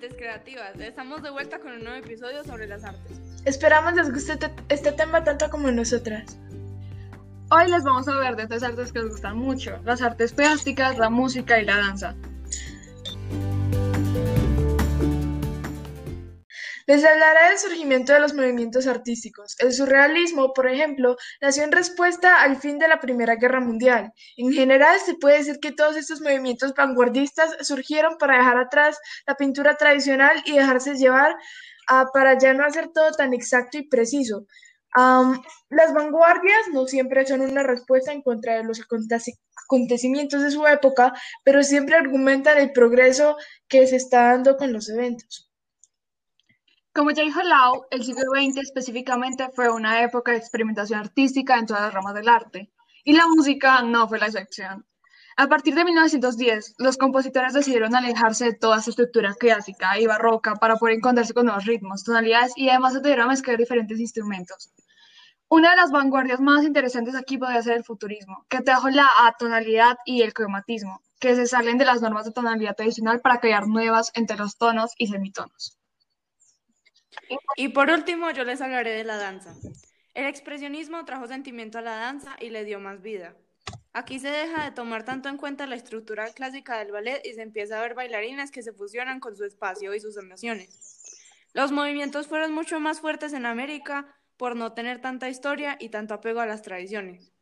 Mentes Creativas. Estamos de vuelta con un nuevo episodio sobre las artes. Esperamos les guste este, este tema tanto como nosotras. Hoy les vamos a hablar de tres artes que nos gustan mucho, las artes plásticas, la música y la danza. Les hablaré del surgimiento de los movimientos artísticos. El surrealismo, por ejemplo, nació en respuesta al fin de la Primera Guerra Mundial. En general, se puede decir que todos estos movimientos vanguardistas surgieron para dejar atrás la pintura tradicional y dejarse llevar para ya no hacer todo tan exacto y preciso. las vanguardias no siempre son una respuesta en contra de los acontecimientos de su época, pero siempre argumentan el progreso que se está dando con los eventos. Como ya dijo Lau, el siglo XX específicamente fue una época de experimentación artística en todas las ramas del arte, y la música no fue la excepción. A partir de 1910, los compositores decidieron alejarse de toda esa estructura clásica y barroca para poder encontrarse con nuevos ritmos, tonalidades y además atrevieron a mezclar diferentes instrumentos. Una de las vanguardias más interesantes aquí podría ser el futurismo, que trajo la atonalidad y el cromatismo, que se salen de las normas de tonalidad tradicional para crear nuevas entre los tonos y semitonos. Y por último, yo les hablaré de la danza. El expresionismo trajo sentimiento a la danza y le dio más vida. Aquí se deja de tomar tanto en cuenta la estructura clásica del ballet y se empieza a ver bailarines que se fusionan con su espacio y sus emociones. Los movimientos fueron mucho más fuertes en América por no tener tanta historia y tanto apego a las tradiciones.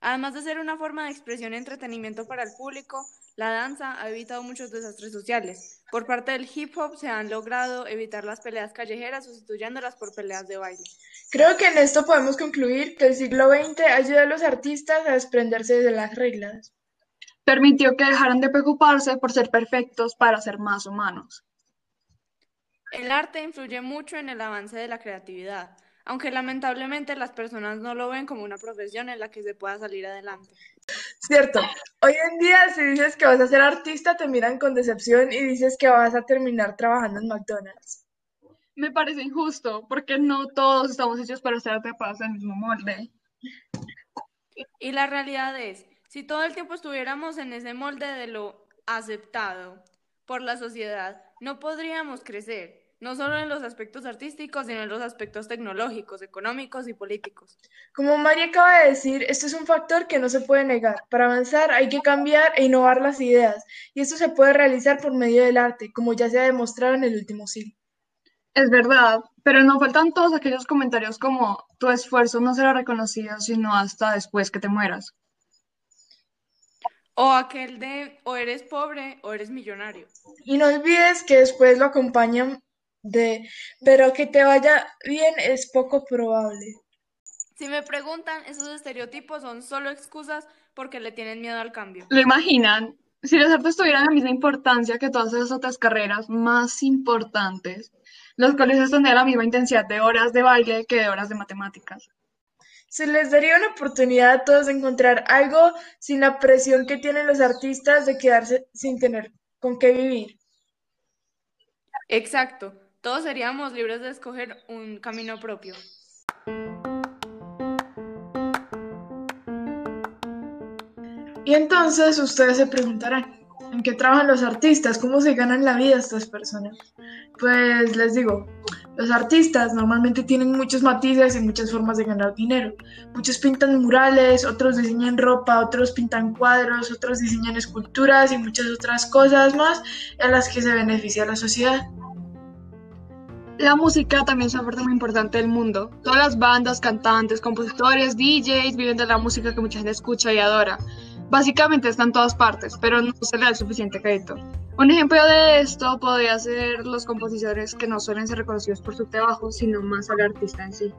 Además de ser una forma de expresión y entretenimiento para el público, la danza ha evitado muchos desastres sociales. Por parte del hip hop se han logrado evitar las peleas callejeras sustituyéndolas por peleas de baile. Creo que en esto podemos concluir que el siglo XX ayudó a los artistas a desprenderse de las reglas. Permitió que dejaran de preocuparse por ser perfectos para ser más humanos. El arte influye mucho en el avance de la creatividad aunque lamentablemente las personas no lo ven como una profesión en la que se pueda salir adelante. Cierto, hoy en día si dices que vas a ser artista te miran con decepción y dices que vas a terminar trabajando en McDonald's. Me parece injusto, porque no todos estamos hechos para ser atrapados en el mismo molde. Y la realidad es, si todo el tiempo estuviéramos en ese molde de lo aceptado por la sociedad, no podríamos crecer no solo en los aspectos artísticos, sino en los aspectos tecnológicos, económicos y políticos. Como María acaba de decir, esto es un factor que no se puede negar. Para avanzar hay que cambiar e innovar las ideas, y esto se puede realizar por medio del arte, como ya se ha demostrado en el último siglo. Es verdad, pero no faltan todos aquellos comentarios como tu esfuerzo no será reconocido sino hasta después que te mueras. O aquel de o eres pobre o eres millonario. Y no olvides que después lo acompañan de, pero que te vaya bien es poco probable. Si me preguntan, esos estereotipos son solo excusas porque le tienen miedo al cambio. ¿Lo imaginan? Si los artes tuvieran la misma importancia que todas esas otras carreras más importantes, los colegios tendrían la misma intensidad de horas de baile que de horas de matemáticas. Se les daría una oportunidad a todos de encontrar algo sin la presión que tienen los artistas de quedarse sin tener con qué vivir. Exacto todos seríamos libres de escoger un camino propio. Y entonces ustedes se preguntarán, ¿en qué trabajan los artistas? ¿Cómo se ganan la vida estas personas? Pues les digo, los artistas normalmente tienen muchos matices y muchas formas de ganar dinero. Muchos pintan murales, otros diseñan ropa, otros pintan cuadros, otros diseñan esculturas y muchas otras cosas más a las que se beneficia la sociedad. La música también es una parte muy importante del mundo. Todas las bandas, cantantes, compositores, DJs viven de la música que mucha gente escucha y adora. Básicamente está en todas partes, pero no se le da el suficiente crédito. Un ejemplo de esto podría ser los compositores que no suelen ser reconocidos por su trabajo, sino más al artista en sí.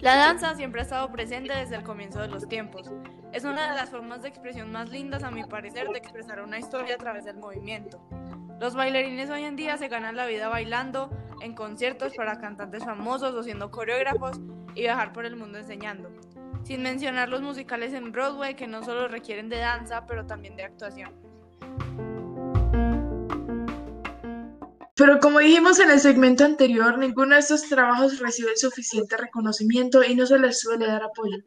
La danza siempre ha estado presente desde el comienzo de los tiempos. Es una de las formas de expresión más lindas, a mi parecer, de expresar una historia a través del movimiento. Los bailarines hoy en día se ganan la vida bailando en conciertos para cantantes famosos o siendo coreógrafos y viajar por el mundo enseñando. Sin mencionar los musicales en Broadway que no solo requieren de danza, pero también de actuación. Pero como dijimos en el segmento anterior, ninguno de estos trabajos recibe suficiente reconocimiento y no se les suele dar apoyo.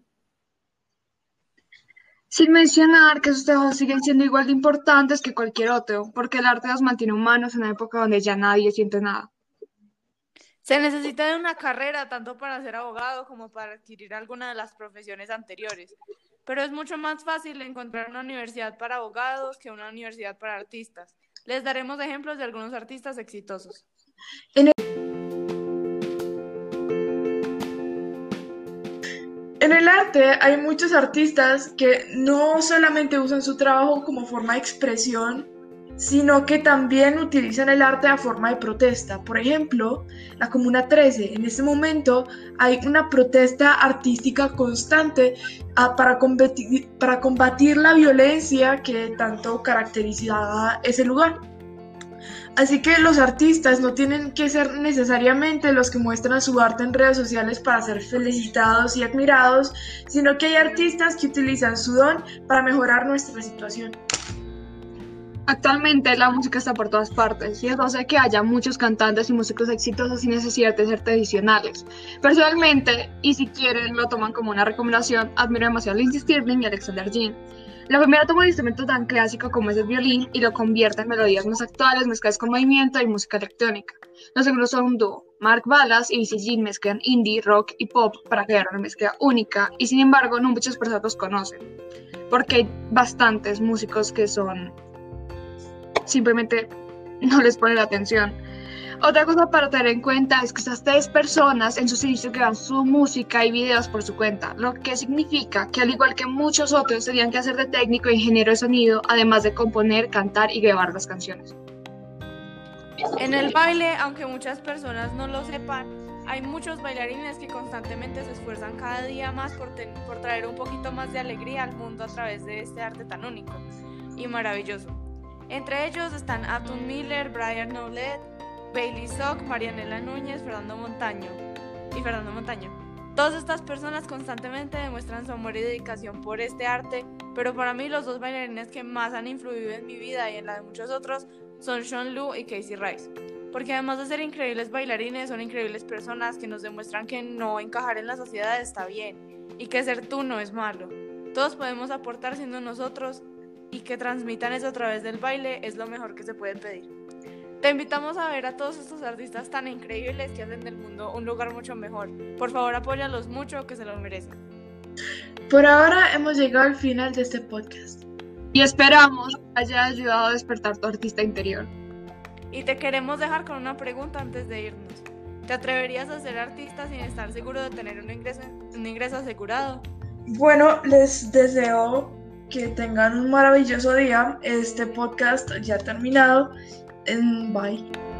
Sin mencionar que sus trabajos siguen siendo igual de importantes que cualquier otro, porque el arte los mantiene humanos en una época donde ya nadie siente nada. Se necesita de una carrera tanto para ser abogado como para adquirir alguna de las profesiones anteriores, pero es mucho más fácil encontrar una universidad para abogados que una universidad para artistas. Les daremos ejemplos de algunos artistas exitosos. En el... arte hay muchos artistas que no solamente usan su trabajo como forma de expresión, sino que también utilizan el arte a forma de protesta. Por ejemplo, la Comuna 13. En este momento hay una protesta artística constante ah, para, combatir, para combatir la violencia que tanto caracterizaba ese lugar. Así que los artistas no tienen que ser necesariamente los que muestran su arte en redes sociales para ser felicitados y admirados, sino que hay artistas que utilizan su don para mejorar nuestra situación. Actualmente la música está por todas partes y eso hace que haya muchos cantantes y músicos exitosos sin necesidad de ser tradicionales. Personalmente, y si quieren lo toman como una recomendación, admiro demasiado a Lindsey Stirling y Alexander Jean. La primera toma un instrumento tan clásico como es el violín y lo convierte en melodías más actuales mezcladas con movimiento y música electrónica. Los segundos son un dúo. Mark Ballas y Lindsey Jean mezclan indie, rock y pop para crear una mezcla única y sin embargo no muchas personas los conocen porque hay bastantes músicos que son simplemente no les ponen atención. Otra cosa para tener en cuenta es que estas tres personas en sus inicios crean su música y videos por su cuenta, lo que significa que al igual que muchos otros tenían que hacer de técnico e ingeniero de sonido, además de componer, cantar y grabar las canciones. En el baile, aunque muchas personas no lo sepan, hay muchos bailarines que constantemente se esfuerzan cada día más por, por traer un poquito más de alegría al mundo a través de este arte tan único y maravilloso. Entre ellos están Atun Miller, Brian Knowlett, Bailey Sock, Marianela Núñez, Fernando Montaño y Fernando Montaño. Todas estas personas constantemente demuestran su amor y dedicación por este arte, pero para mí los dos bailarines que más han influido en mi vida y en la de muchos otros son Sean Lu y Casey Rice. Porque además de ser increíbles bailarines, son increíbles personas que nos demuestran que no encajar en la sociedad está bien y que ser tú no es malo. Todos podemos aportar siendo nosotros y que transmitan eso a través del baile es lo mejor que se puede pedir. Te invitamos a ver a todos estos artistas tan increíbles que hacen del mundo un lugar mucho mejor. Por favor, apóyalos mucho, que se lo merecen. Por ahora hemos llegado al final de este podcast. Y esperamos haya ayudado a despertar tu artista interior. Y te queremos dejar con una pregunta antes de irnos. ¿Te atreverías a ser artista sin estar seguro de tener un ingreso, un ingreso asegurado? Bueno, les deseo que tengan un maravilloso día. Este podcast ya ha terminado. and bye.